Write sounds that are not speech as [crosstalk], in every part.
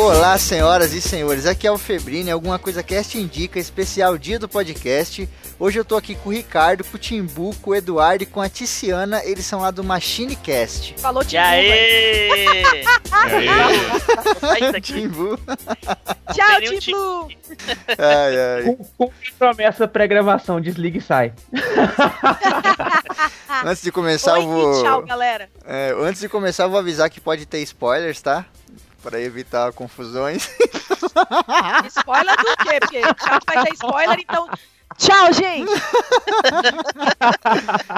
Olá, senhoras e senhores, aqui é o Febrini, alguma coisa cast indica, especial dia do podcast. Hoje eu tô aqui com o Ricardo, com o Timbu, com o Eduardo e com a Ticiana, eles são lá do Machine Cast. Falou E Timbu, aí? Sai [laughs] daqui. Timbu. Tchau, Timbu. Ai, ai. Com, com promessa pré-gravação, desliga e sai. [laughs] Antes de começar, Oi eu vou. e tchau, galera. É, antes de começar, eu vou avisar que pode ter spoilers, tá? Para evitar confusões. [laughs] Spoiler do quê? Porque tchau vai ter spoiler, então... Tchau, gente. [laughs]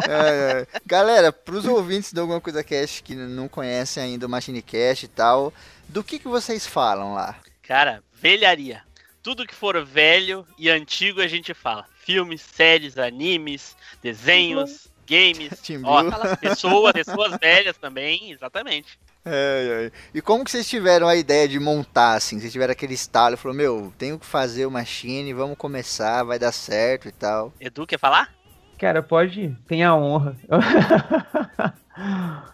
É, é. Galera, pros ouvintes de alguma coisa cast que não conhecem ainda o Machine Cast e tal, do que, que vocês falam lá? Cara, velharia. Tudo que for velho e antigo a gente fala. Filmes, séries, animes, desenhos, games. [laughs] Ó, pessoas, pessoas velhas também, exatamente. É, é. E como que vocês tiveram a ideia de montar, assim? Vocês tiveram aquele estalo, falou, meu, tenho que fazer o Machine, vamos começar, vai dar certo e tal. Edu, quer falar? Cara, pode ir. Tem a honra. [laughs]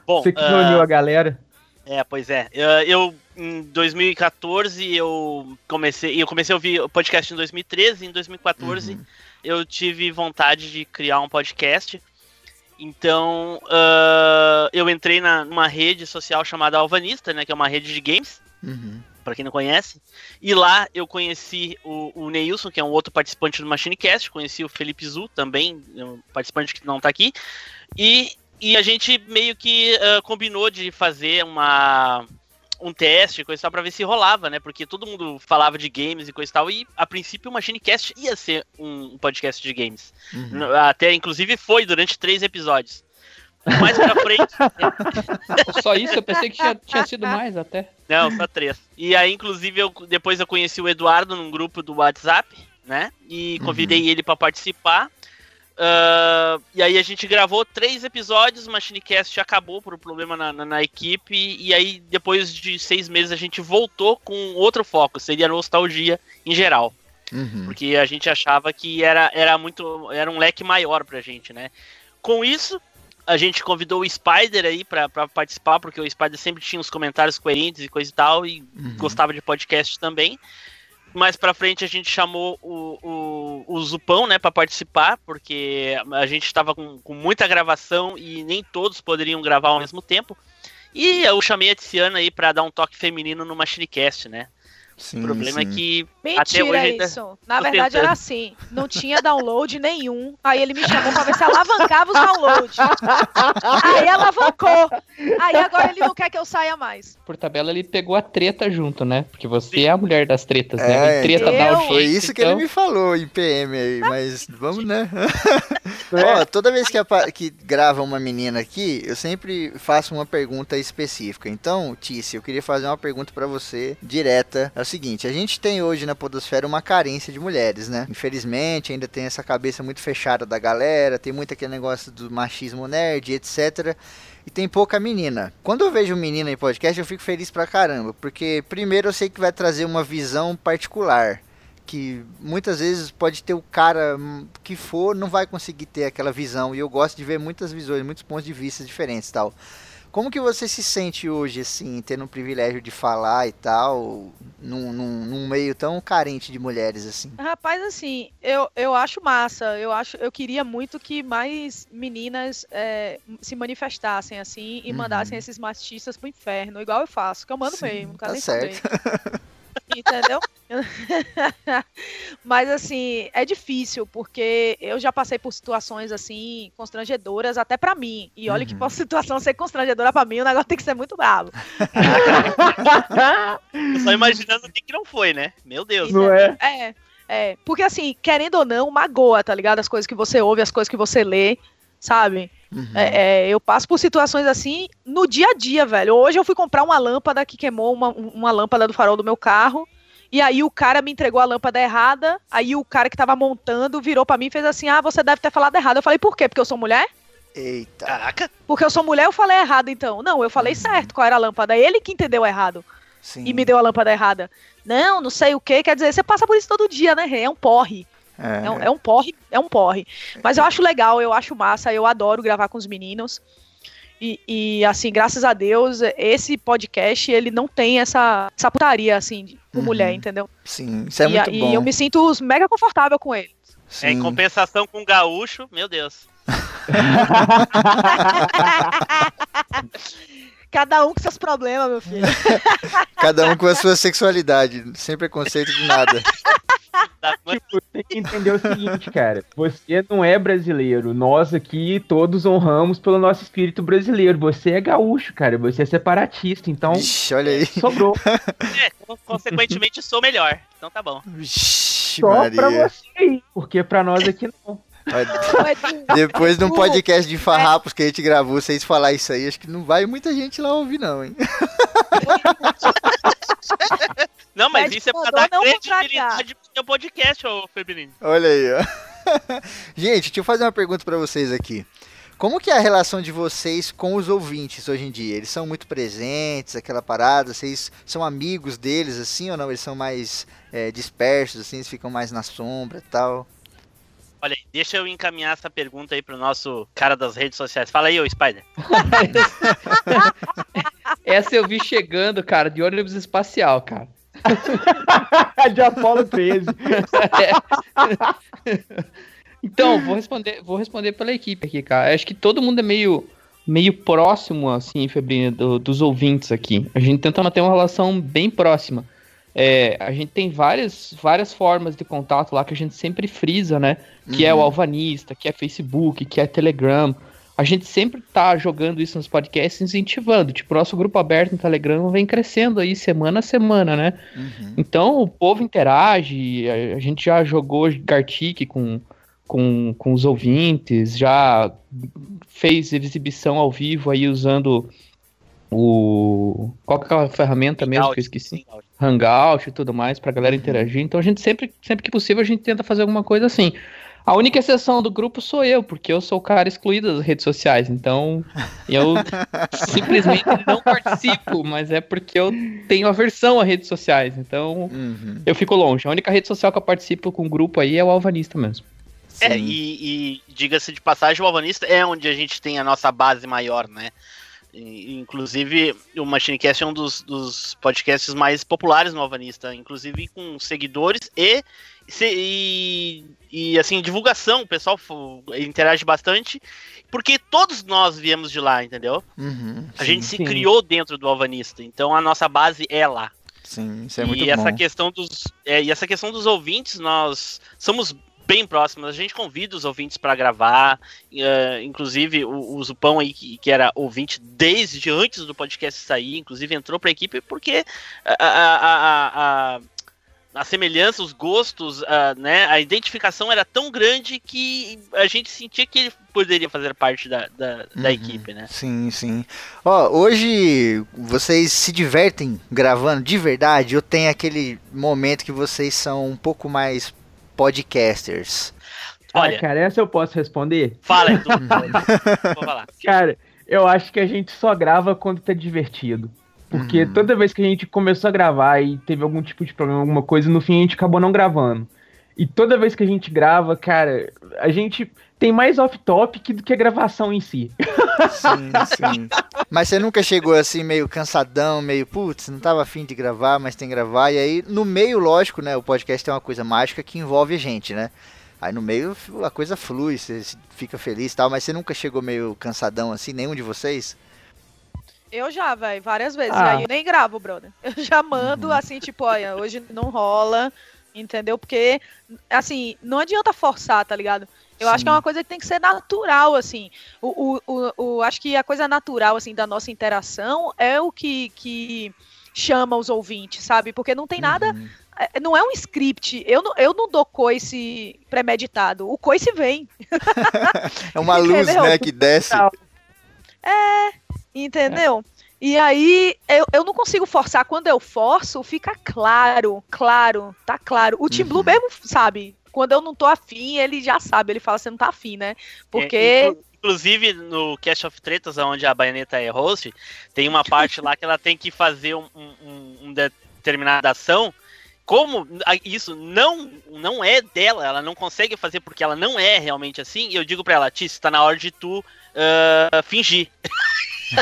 Bom, Você que reuniu a galera. É, pois é. Eu, eu, em 2014 eu comecei, eu comecei a ouvir o podcast em 2013, em 2014 Uhum. eu tive vontade de criar um podcast. Então, ah, eu entrei na, numa rede social chamada Alvanista, né, que é uma rede de games, Uhum. para quem não conhece. E lá eu conheci o, o Neilson, que é um outro participante do MachineCast, conheci o Felipe Zu, também, um participante que não tá aqui. E, e a gente meio que ah, combinou de fazer uma um teste, coisa e tal, pra ver se rolava, né? Porque todo mundo falava de games e coisa e tal, e a princípio o MachineCast ia ser um, um podcast de games. Uhum. Até, inclusive, foi durante três episódios. Mais pra frente, [laughs] Só isso? Eu pensei que tinha, tinha sido mais até. Não, só três. E aí, inclusive, eu, depois eu conheci o Eduardo num grupo do WhatsApp, né? E convidei ele pra participar. Ah, e aí a gente gravou três episódios, o MachineCast acabou por um problema na, na, na equipe. E aí, depois de seis meses, a gente voltou com outro foco, seria nostalgia em geral. Uhum. Porque a gente achava que era, era muito. Era um leque maior pra gente, né? Com isso, a gente convidou o Spider aí pra, pra participar, porque o Spider sempre tinha uns comentários coerentes e coisa e tal, e Uhum. gostava de podcast também. Mais pra frente a gente chamou o, o, o Zupão, né, pra participar, porque a gente tava com, com muita gravação e nem todos poderiam gravar ao mesmo tempo. E eu chamei a Tiziana aí pra dar um toque feminino no MachineCast, né? Sim, o problema sim. é que até hoje Mentira ainda isso. Na tô verdade tentando. era assim. Não tinha download nenhum. Aí ele me chamou pra ver se alavancava os downloads. Aí alavancou. Aí agora ele não quer que eu saia mais. Por tabela, ele pegou a treta junto, né? Porque você é a mulher das tretas, né? É, Vem treta então. dá o jeito. Foi isso que então... ele me falou em PM aí, mas vamos, né? Ó, toda vez que, que grava uma menina aqui, eu sempre faço uma pergunta específica. Então, Tícia, eu queria fazer uma pergunta pra você direta. É o seguinte, a gente tem hoje na podosfera uma carência de mulheres, né? Infelizmente, ainda tem essa cabeça muito fechada da galera, tem muito aquele negócio do machismo nerd, etc. E tem pouca menina. Quando eu vejo menina em podcast, eu fico feliz pra caramba, porque primeiro eu sei que vai trazer uma visão particular que muitas vezes pode ter o cara que for não vai conseguir ter aquela visão e eu gosto de ver muitas visões, muitos pontos de vista diferentes, tal. Como que você se sente hoje assim, tendo o privilégio de falar e tal, num, num, num meio tão carente de mulheres assim? Rapaz, assim, eu, eu acho massa. Eu acho, eu queria muito que mais meninas é, se manifestassem assim e Uhum. mandassem esses machistas pro inferno, igual eu faço, que eu mando Sim, mesmo, tá certo. [laughs] Entendeu? [laughs] Mas assim, é difícil, porque eu já passei por situações assim, constrangedoras até pra mim. E olha que Uhum. pra [laughs] situação ser constrangedora pra mim, o negócio tem que ser muito bravo. Só imaginando o que, que não foi, né? Meu Deus. Não é? É, é. Porque assim, querendo ou não, magoa, tá ligado? As coisas que você ouve, as coisas que você lê, sabe? Uhum. É, é, eu passo por situações assim no dia a dia, velho. Hoje eu fui comprar uma lâmpada que queimou uma, uma lâmpada do farol do meu carro. E aí o cara me entregou a lâmpada errada. Aí o cara que tava montando virou pra mim e fez assim: Ah, você deve ter falado errado. Eu falei, por quê? Porque eu sou mulher? Eita. Caraca, Porque eu sou mulher, eu falei errado, então. Não, eu falei certo qual era a lâmpada. Ele que entendeu errado Sim. e me deu a lâmpada errada. Não, não sei o que. Quer dizer, você passa por isso todo dia, né? É um porre. É. um, é um porre, é um porre. Mas eu acho legal, eu acho massa, eu adoro gravar com os meninos. E, e, assim, graças a Deus, esse podcast, ele não tem essa, essa putaria, assim, com Uhum. mulher, entendeu? Sim, isso é e, muito e bom. eu me sinto mega confortável com ele. É, em Sim. compensação com o gaúcho, meu Deus. [laughs] [laughs] Cada um com seus problemas, meu filho. [laughs] Cada um com a sua sexualidade, sem preconceito de nada. Tá? Mas- Tipo, tem que entender o seguinte, cara. Você não é brasileiro. Nós aqui todos honramos pelo nosso espírito brasileiro. Você é gaúcho, cara. Você é separatista. Então, Vixe, olha aí. sobrou. [laughs] É, consequentemente sou melhor. Então tá bom. Vixe, Só pra Maria. você aí. Porque pra nós aqui não. Depois de um podcast de farrapos que a gente gravou, vocês falar isso aí, acho que não vai muita gente lá ouvir, não, hein? Não, mas isso é pra dar não credibilidade pro seu podcast, ô Febrini. Olha aí, ó. [laughs] Gente, deixa eu fazer uma pergunta pra vocês aqui. Como que é a relação de vocês com os ouvintes hoje em dia? Eles são muito presentes, aquela parada? Vocês são amigos deles, assim, ou não? Eles são mais é, dispersos, assim, eles ficam mais na sombra e tal? Olha aí, deixa eu encaminhar essa pergunta aí pro nosso cara das redes sociais. Fala aí, ô Spider. [laughs] Essa eu vi chegando, cara, de ônibus espacial, cara. [laughs] De Apolo 13. [laughs] Então, vou responder, vou responder pela equipe aqui, cara. Acho que todo mundo é meio, meio próximo, assim, Febrina, do- dos ouvintes aqui. A gente tenta manter uma relação bem próxima. É, a gente tem várias, várias formas de contato lá que a gente sempre frisa, né? Que é o Uhum. Alvanista, que é Facebook, que é Telegram. A gente sempre tá jogando isso nos podcasts, incentivando. Tipo, o nosso grupo aberto no Telegram vem crescendo aí semana a semana, né? Uhum. Então o povo interage, a, a gente já jogou Gartic com, com, com os ouvintes, já fez exibição ao vivo aí usando o. Qual que é aquela ferramenta mesmo que eu esqueci? Hangout e tudo mais pra galera interagir. Então a gente sempre, sempre que possível, a gente tenta fazer alguma coisa assim. A única exceção do grupo sou eu, porque eu sou o cara excluído das redes sociais, então eu [laughs] simplesmente não participo, mas é porque eu tenho aversão a redes sociais, então Uhum. eu fico longe. A única rede social que eu participo com o grupo aí é o Alvanista mesmo. É, Sim. e, e diga-se de passagem, o Alvanista é onde a gente tem a nossa base maior, né? Inclusive, o Machinecast é um dos, dos podcasts mais populares no Alvanista, inclusive com seguidores e, e, e, assim, divulgação. O pessoal interage bastante, porque todos nós viemos de lá, entendeu? Uhum. A gente se sim. criou dentro do Alvanista, então a nossa base é lá Sim, isso é muito e essa bom. questão dos é, e essa questão dos ouvintes nós somos bem próximos a gente convida os ouvintes para gravar eh, inclusive o, o Zupão aí que, que era ouvinte desde antes do podcast sair inclusive entrou para a equipe porque a, a, a, a, a semelhança os gostos a, né a identificação era tão grande que a gente sentia que ele poderia fazer parte da, da, da Uhum. equipe né Sim, sim. Ó, hoje vocês se divertem gravando de verdade ou tem aquele momento que vocês são um pouco mais podcasters? olha Ah, cara, essa eu posso responder? [laughs] fala Edu vou falar Cara, eu acho que a gente só grava quando tá divertido. Porque Uhum. toda vez que a gente começou a gravar e teve algum tipo de problema, alguma coisa, no fim a gente acabou não gravando. E toda vez que a gente grava, cara, a gente tem mais off-topic do que a gravação em si. Sim, sim. [laughs] Mas você nunca chegou assim meio cansadão, meio putz, não tava afim de gravar, mas tem que gravar. E aí, no meio, lógico, né? O podcast é uma coisa mágica que envolve a gente, né? Aí no meio a coisa flui, você fica feliz e tal, mas você nunca chegou meio cansadão assim, nenhum de vocês? Eu já, velho, várias vezes. Ah. E aí eu nem gravo, brother. [laughs] Eu já mando assim, tipo, olha, hoje não rola, entendeu? Porque, assim, não adianta forçar, tá ligado? Eu acho que é Sim. uma coisa que tem que ser natural, assim. O, o, o, o- acho que a coisa natural, assim, da nossa interação é o que, que chama os ouvintes, sabe? Porque não tem nada. Uhum. é- Não é um script. Eu não, eu não dou coice premeditado. O coice vem. [laughs] É uma luz, Entendeu? né, que desce. Entendeu? E aí, eu, eu não consigo forçar. Quando eu forço, fica claro, claro, tá claro. O Tim Uhum. Blue mesmo sabe. Quando eu não tô afim, ele já sabe. Ele fala, você não tá afim, né? Porque. É, inclu- Inclusive, no Cast of Tretas, onde a Baioneta é host, tem uma parte lá que ela tem que fazer um, um- um- determinada ação como isso não não é dela, ela não consegue fazer porque ela não é realmente assim, eu digo para ela, Tis, tá na hora de tu uh, fingir. [laughs]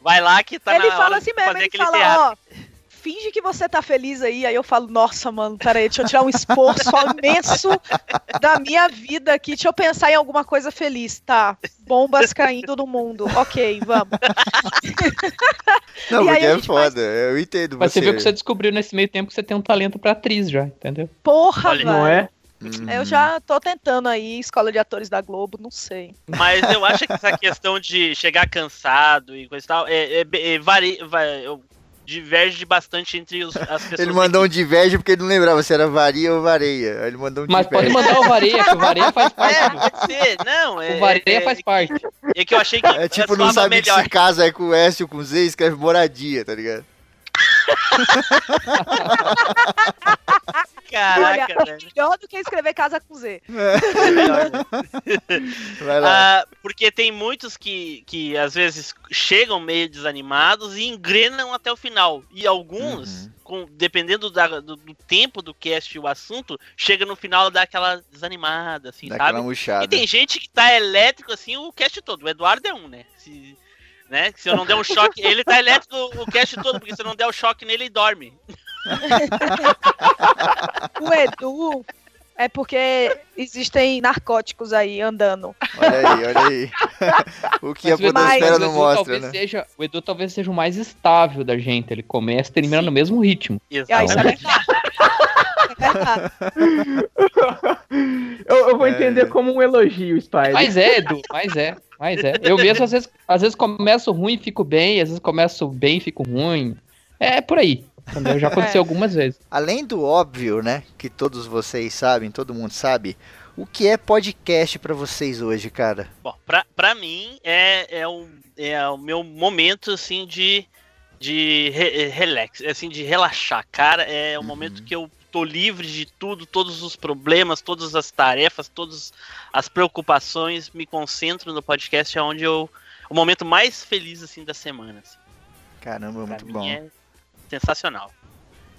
Vai lá que tá ele na fala hora assim mesmo, fazer ele aquele fala, teatro. ó, finge que você tá feliz aí, aí eu falo, nossa, mano, peraí, deixa eu tirar um esforço imenso da minha vida aqui, deixa eu pensar em alguma coisa feliz, tá, bombas caindo no mundo, ok, vamos. [laughs] Não, E porque é gente faz- foda, eu entendo Mas você. você viu que você descobriu nesse meio tempo que você tem um talento pra atriz já, entendeu? Porra, Olha. Não é? Uhum. Eu já tô tentando aí, escola de atores da Globo, não sei. Mas eu acho que essa questão de chegar cansado e coisa e tal, é, é, é vari, vai- eu- diverge bastante entre os, as pessoas. Ele mandou um diverge porque ele não lembrava se era varia ou vareia. Ele mandou um Mas pode diverge. mandar o Vareia, que o Vareia faz parte. É, pode ser, não. É, O Vareia é, faz parte. é que eu achei que É tipo, não sabe que melhor. se casa é com S ou com Z, escreve moradia, tá ligado? [laughs] Caraca, Olha, velho. Melhor do que escrever casa com Z. [laughs] Vai lá. Ah, porque tem muitos que, que às vezes chegam meio desanimados e engrenam até o final. E alguns, Uhum. com, dependendo da- do, do tempo do cast e o assunto, chega no final e dá aquela desanimada, assim, Dá sabe? aquela murchada. E tem gente que tá elétrico assim o cast todo. O Eduardo é um, né? Se, né? se eu não der um choque, ele tá elétrico o cast todo, porque se eu não der o choque nele, ele dorme. [laughs] O Edu é porque existem narcóticos aí andando. Olha aí, olha aí. o que a Mas Edu- podosfera não mostra, talvez né? Seja, o Edu talvez seja o mais estável da gente. Ele começa e termina no mesmo ritmo. Ah, isso é verdade. É verdade. [laughs] Eu, eu vou É. entender como um elogio, Spider. Mas é, Edu, mas é, mas é. Eu mesmo, às vezes, às vezes começo ruim e fico bem, às vezes começo bem e fico ruim. É por aí. Entendeu? Já aconteceu É. algumas vezes. Além do óbvio, né, que todos vocês sabem, todo mundo sabe, o que é podcast pra vocês hoje, cara? Bom, pra, pra mim é, é, o, é o meu momento assim de, de re- relax, assim, de relaxar. Cara, é o Uhum. momento que eu tô livre de tudo, todos os problemas, todas as tarefas, todas as preocupações, me concentro no podcast, é onde eu. O momento mais feliz assim da semana. assim. Caramba, Pra muito mim bom. é sensacional.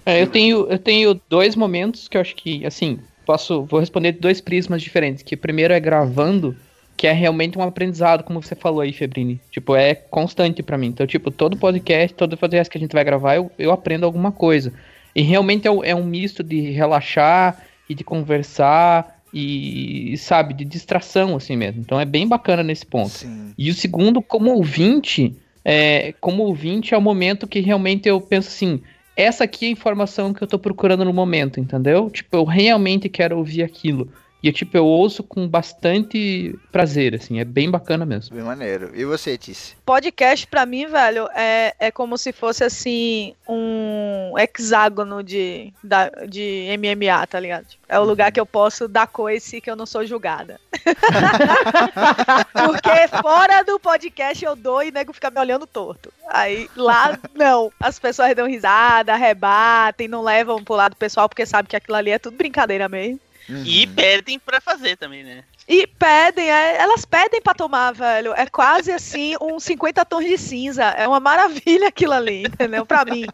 É, eu tenho, eu tenho dois momentos que eu acho que, assim, posso, vou responder de dois prismas diferentes. Que o primeiro é gravando, que é realmente um aprendizado, como você falou aí, Febrini. Tipo, é constante pra mim. Então, tipo, todo podcast, todo podcast que a gente vai gravar, eu, eu aprendo alguma coisa. E realmente é, um- é um misto de relaxar e de conversar e, sabe, de distração, assim mesmo. Então é bem bacana nesse ponto. Sim. E o segundo, como ouvinte, é, como ouvinte é o momento que realmente eu penso assim, essa aqui é a informação que eu tô procurando no momento, entendeu? Tipo, eu realmente quero ouvir aquilo. E tipo, eu ouço com bastante prazer, assim, é bem bacana mesmo. Bem maneiro. E você, Tice? Podcast, pra mim, velho, é, é como se fosse assim, um hexágono de, da, de MMA, tá ligado? É o lugar que eu posso dar coice que eu não sou julgada. [laughs] Porque fora do podcast eu dou e o nego fica me olhando torto. Aí lá, não. As pessoas dão risada, rebatem, não levam pro lado pessoal porque sabe que aquilo ali é tudo brincadeira mesmo. E Uhum. pedem pra fazer também, né? E pedem, é, elas pedem pra tomar, velho. É quase assim um 50 tons de cinza. É uma maravilha aquilo ali, entendeu? Pra mim.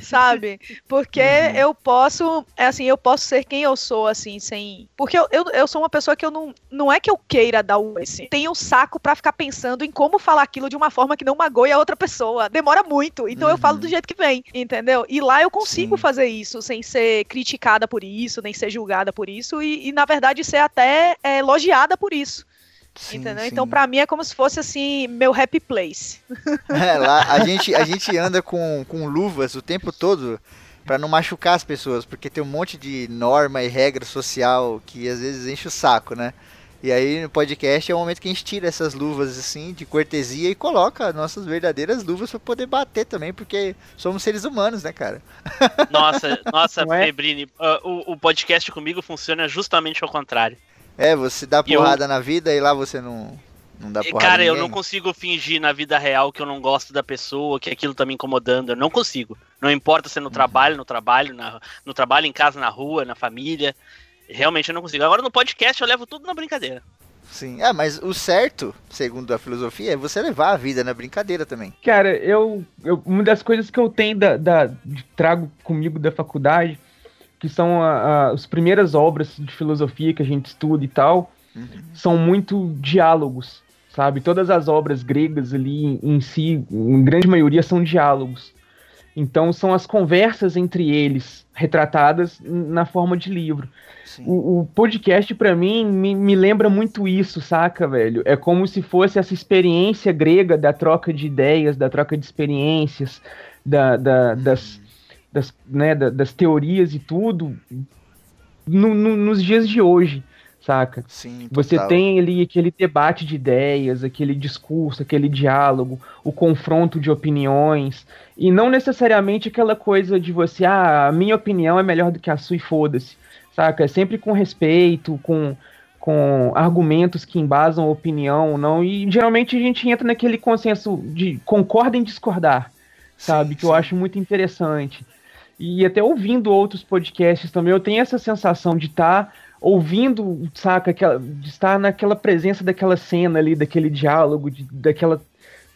Sabe? Porque eu posso, é assim, eu posso ser quem eu sou, assim, sem. Porque eu, eu, eu sou uma pessoa que eu não. Não é que eu queira dar o esse. Tenho um saco pra ficar pensando em como falar aquilo de uma forma que não magoe a outra pessoa. Demora muito. Então eu Uhum. falo do jeito que vem, entendeu? E lá eu consigo Sim. fazer isso sem ser criticada por isso, nem ser julgada por isso. E, e, na verdade, ser até é, elogiada por isso. Sim, entendeu? sim. Então, pra mim, é como se fosse assim, meu happy place. [laughs] É, lá a gente, a gente anda com, com luvas o tempo todo pra não machucar as pessoas, porque tem um monte de norma e regra social que às vezes enche o saco, né? E aí no podcast é o momento que a gente tira essas luvas assim de cortesia e coloca nossas verdadeiras luvas pra poder bater também, porque somos seres humanos, né, cara? [laughs] Nossa, nossa, Não é? Febrini, ah, o, o podcast comigo funciona justamente ao contrário. É, você dá E eu- porrada na vida e lá você não, não dá E, porrada Cara, eu não consigo fingir na vida real que eu não gosto da pessoa, que aquilo tá me incomodando. Eu não consigo. Não importa se é no trabalho, no trabalho, na- no trabalho, em casa, na rua, na família. Realmente eu não consigo. Agora no podcast eu levo tudo na brincadeira. Sim. Ah, mas o certo, segundo a filosofia, é você levar a vida na brincadeira também. Cara, eu, eu uma das coisas que eu tenho da, da trago comigo da faculdade, que são a, a, as primeiras obras de filosofia que a gente estuda e tal, uhum. são muito diálogos, sabe? Todas as obras gregas ali em, em si, em grande maioria, são diálogos. Então são as conversas entre eles retratadas na forma de livro. O, o, podcast, para mim, me, me, lembra muito isso, saca, velho? É como se fosse essa experiência grega da troca de ideias, da troca de experiências, da, da, das, das, né, das teorias e tudo, no, no, nos dias de hoje, saca? Sim, Você tem ali aquele debate de ideias, aquele discurso, aquele diálogo, o confronto de opiniões, e não necessariamente aquela coisa de você, ah, a minha opinião é melhor do que a sua e foda-se saca? É sempre com respeito, com, com argumentos que embasam a opinião, não. E geralmente a gente entra naquele consenso de concorda em discordar, sabe? Sim, que sim. eu acho muito interessante. E até ouvindo outros podcasts também, eu tenho essa sensação de estar tá ouvindo, saca, aquela, de estar naquela presença daquela cena ali, daquele diálogo, de, daquela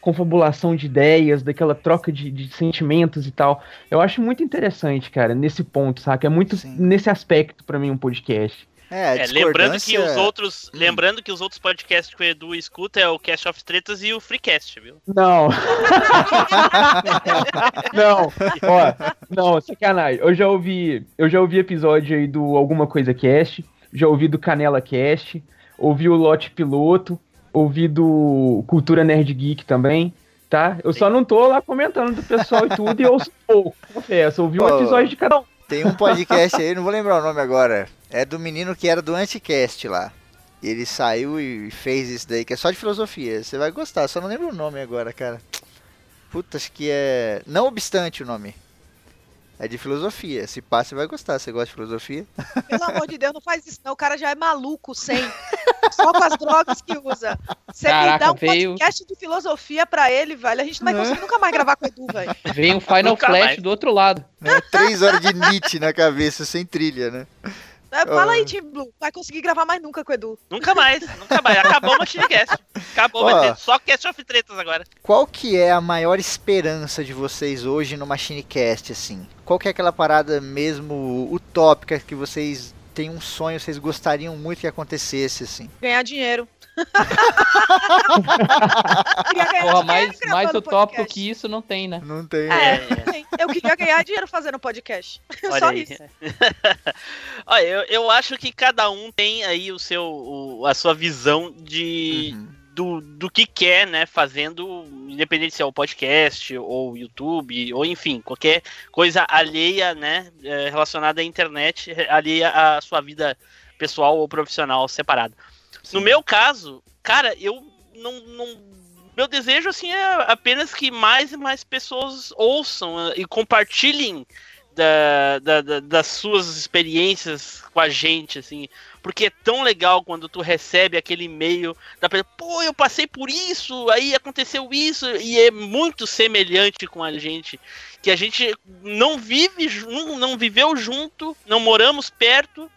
confabulação de ideias, daquela troca de, de, sentimentos e tal. Eu acho muito interessante, cara, nesse ponto, saca? É muito Sim. nesse aspecto para mim um podcast. É, é lembrando que os outros, hum. lembrando que os outros podcasts que o Edu escuta é o Cast of Tretas e o Freecast, viu? Não. [laughs] não. Ó, não, sacanagem. Eu já ouvi, eu já ouvi episódio aí do Alguma Coisa Cast, já ouvi do Canela Cast, ouvi o Lote Piloto, ouvi do Cultura Nerd Geek também, tá? Eu Sim. só não tô lá comentando do pessoal e tudo, e ouço pouco, confesso. Ouvi um episódio de cada um. Tem um podcast aí, não vou lembrar o nome agora. É do menino que era do Anticast lá. Ele saiu e fez isso daí, que é só de filosofia. Você vai gostar, só não lembro o nome agora, cara. Puta, acho que é. Não obstante o nome. É de filosofia. Se passa, você vai gostar. Você gosta de filosofia? [laughs] Pelo amor de Deus, não faz isso não. O cara já é maluco sem. Só com as drogas que usa. Você Caraca, me dá um veio... podcast de filosofia pra ele, velho. A gente não vai conseguir nunca mais gravar com o Edu, velho. Vem um Final nunca Flash mais. do outro lado. É, três horas de Nietzsche na cabeça, sem trilha, né? É, fala aí, Tim Blue. Vai conseguir gravar mais nunca com o Edu. Nunca mais, nunca mais. Acabou o Machinecast. Acabou, vai ter só Cast of Tretas agora. Qual que é a maior esperança de vocês hoje no Machinecast, assim? Qual que é aquela parada mesmo utópica que vocês têm um sonho, vocês gostariam muito que acontecesse, assim? Ganhar dinheiro. [laughs] Porra, mais, mais utópico que isso não tem, né? Não tem. É, é. Eu queria ganhar dinheiro fazendo podcast. [laughs] Olha Só aí. isso. [laughs] Olha, eu, eu acho que cada um tem aí o seu, o, a sua visão de. Uhum do, do que quer, né, fazendo, independente se é o podcast ou YouTube, ou enfim, qualquer coisa alheia, né, é, relacionada à internet, alheia à sua vida pessoal ou profissional separada. No meu caso, cara, eu não, não meu desejo assim é apenas que mais e mais pessoas ouçam e compartilhem da, da, da, das suas experiências com a gente, assim. Porque é tão legal quando tu recebe aquele e-mail da pessoa, pô, eu passei por isso, aí aconteceu isso, e é muito semelhante com a gente. Que a gente não vive, não, não viveu junto, não moramos perto,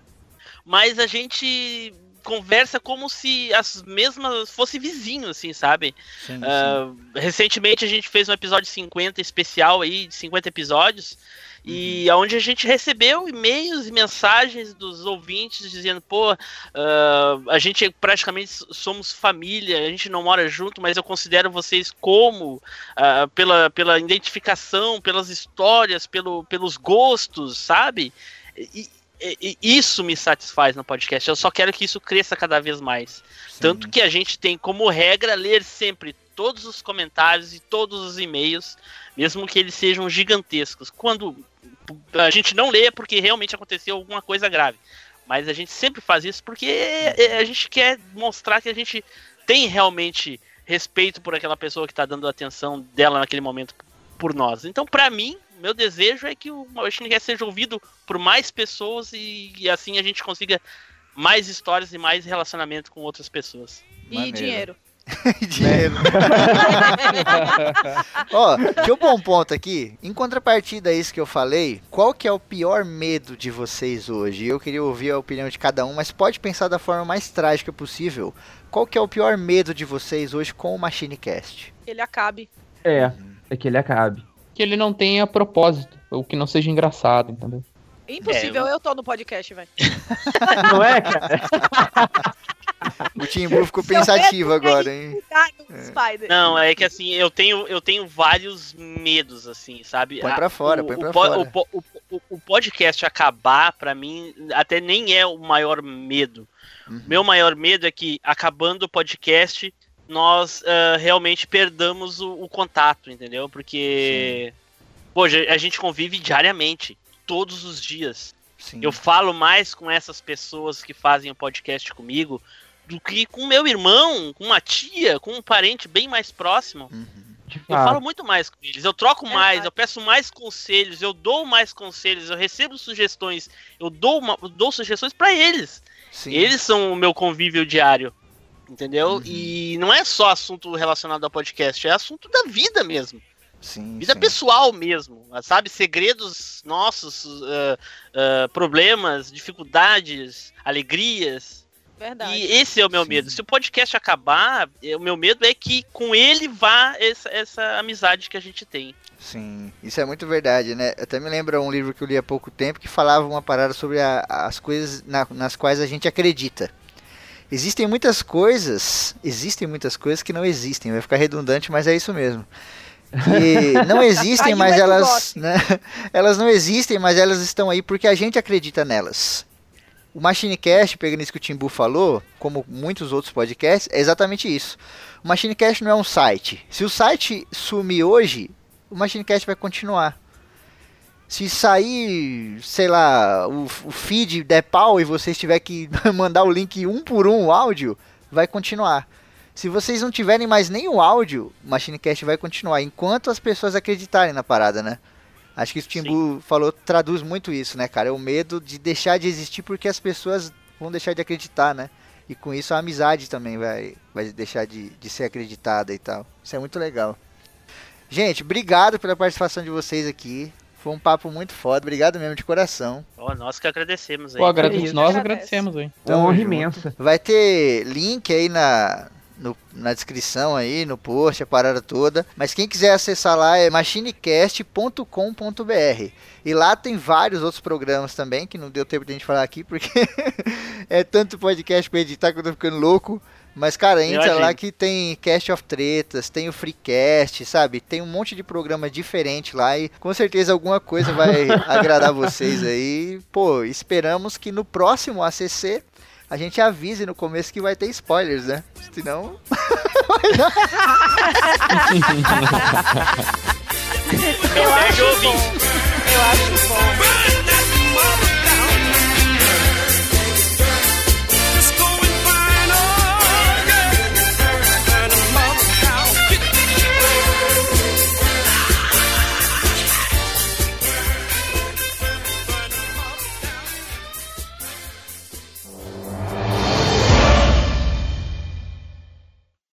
mas a gente conversa como se as mesmas fosse vizinho, assim, sabe? Sim, uh, Recentemente a gente fez um episódio 50 especial aí, de 50 episódios, e uhum. onde a gente recebeu e-mails e mensagens dos ouvintes dizendo, pô, uh, a gente praticamente somos família, a gente não mora junto, mas eu considero vocês como, uh, pela, pela identificação, pelas histórias, pelo, pelos gostos, sabe? E, e, isso me satisfaz no podcast. Eu só quero que isso cresça cada vez mais. Sim. Tanto que a gente tem como regra ler sempre todos os comentários e todos os e-mails, mesmo que eles sejam gigantescos. Quando a gente não lê é porque realmente aconteceu alguma coisa grave. Mas a gente sempre faz isso porque a gente quer mostrar que a gente tem realmente respeito por aquela pessoa que está dando atenção dela naquele momento por nós. Então, para mim, meu desejo é que o Machinecast seja ouvido por mais pessoas e, e, assim a gente consiga mais histórias e mais relacionamento com outras pessoas. E Maneiro. dinheiro. [laughs] Dinheiro. [laughs] Ó, deixa eu pôr um ponto aqui. Em contrapartida a isso que eu falei, qual que é o pior medo de vocês hoje? Eu queria ouvir a opinião de cada um, mas pode pensar da forma mais trágica possível. Qual que é o pior medo de vocês hoje com o MachineCast? Ele acabe. É, é que ele acabe. Que ele não tenha propósito, ou que não seja engraçado, entendeu? Impossível, eu tô no podcast, velho. [laughs] Não é, cara? [laughs] O Timbu ficou pensativo agora, hein? Spider. Não, é que assim, eu tenho, eu tenho vários medos, assim, sabe? Põe pra fora, o, põe pra fora. O, po- o, o- o podcast acabar, pra mim, até nem é o maior medo. Uhum. Meu maior medo é que, acabando o podcast, nós ah, realmente perdamos o, o contato, entendeu? Porque, já- a gente convive diariamente, todos os dias. Sim. Eu falo mais com essas pessoas que fazem o podcast comigo do que com meu irmão, com uma tia, com um parente bem mais próximo. Uhum. Eu falo muito mais com eles, eu troco mais, eu peço mais conselhos, eu dou mais conselhos, eu recebo sugestões, eu dou, uma- eu dou sugestões pra eles. Sim. Eles são o meu convívio diário, entendeu? Uhum. E não é só assunto relacionado ao podcast, é assunto da vida mesmo. Sim, Vida sim. pessoal mesmo, sabe? Segredos nossos, ah, ah, problemas, dificuldades, alegrias. Verdade. E esse é o meu Sim. medo. Se o podcast acabar, eh, o meu medo é que com ele vá essa, essa amizade que a gente tem. Sim, isso é muito verdade, né? Até me lembra um livro que eu li há pouco tempo que falava uma parada sobre a- as coisas na- nas quais a gente acredita. Existem muitas coisas, existem muitas coisas que não existem, vai ficar redundante, mas é isso mesmo. Que [laughs] não existem, Aí mas elas, né? [laughs] Elas não existem, mas elas estão aí porque a gente acredita nelas. O MachineCast, pegando isso que o Timbu falou, como muitos outros podcasts, é exatamente isso. O MachineCast não é um site. Se o site sumir hoje, o MachineCast vai continuar. Se sair, sei lá, o, o feed der pau e vocês tiver que [laughs] mandar o link um por um, o áudio, vai continuar. Se vocês não tiverem mais nem o áudio, o MachineCast vai continuar, enquanto as pessoas acreditarem na parada, né? Acho que o Timbu falou traduz muito isso, né, cara? É o medo de deixar de existir porque as pessoas vão deixar de acreditar, né? E com isso a amizade também vai, vai deixar de, de ser acreditada e tal. Isso é muito legal. Gente, obrigado pela participação de vocês aqui. Foi um papo muito foda. Obrigado mesmo de coração. Ó, nós que agradecemos aí. Pô, agrade- nós Agradece. agradecemos, hein? É uma honra imensa. Vai ter link aí na, no- na descrição aí, no post, a parada toda. Mas quem quiser acessar lá é machinecast.com.br. E lá tem vários outros programas também, que não deu tempo de a gente falar aqui, porque [laughs] é tanto podcast pra editar que eu tô ficando louco. Mas, cara, entra lá que tem Cast of Tretas, tem o Freecast, sabe? Tem um monte de programa diferente lá e com certeza alguma coisa vai [laughs] agradar vocês aí. Pô, esperamos que no próximo ACC a gente avise no começo que vai ter spoilers, né? Senão. [laughs] [laughs] Eu acho bom. Eu acho bom.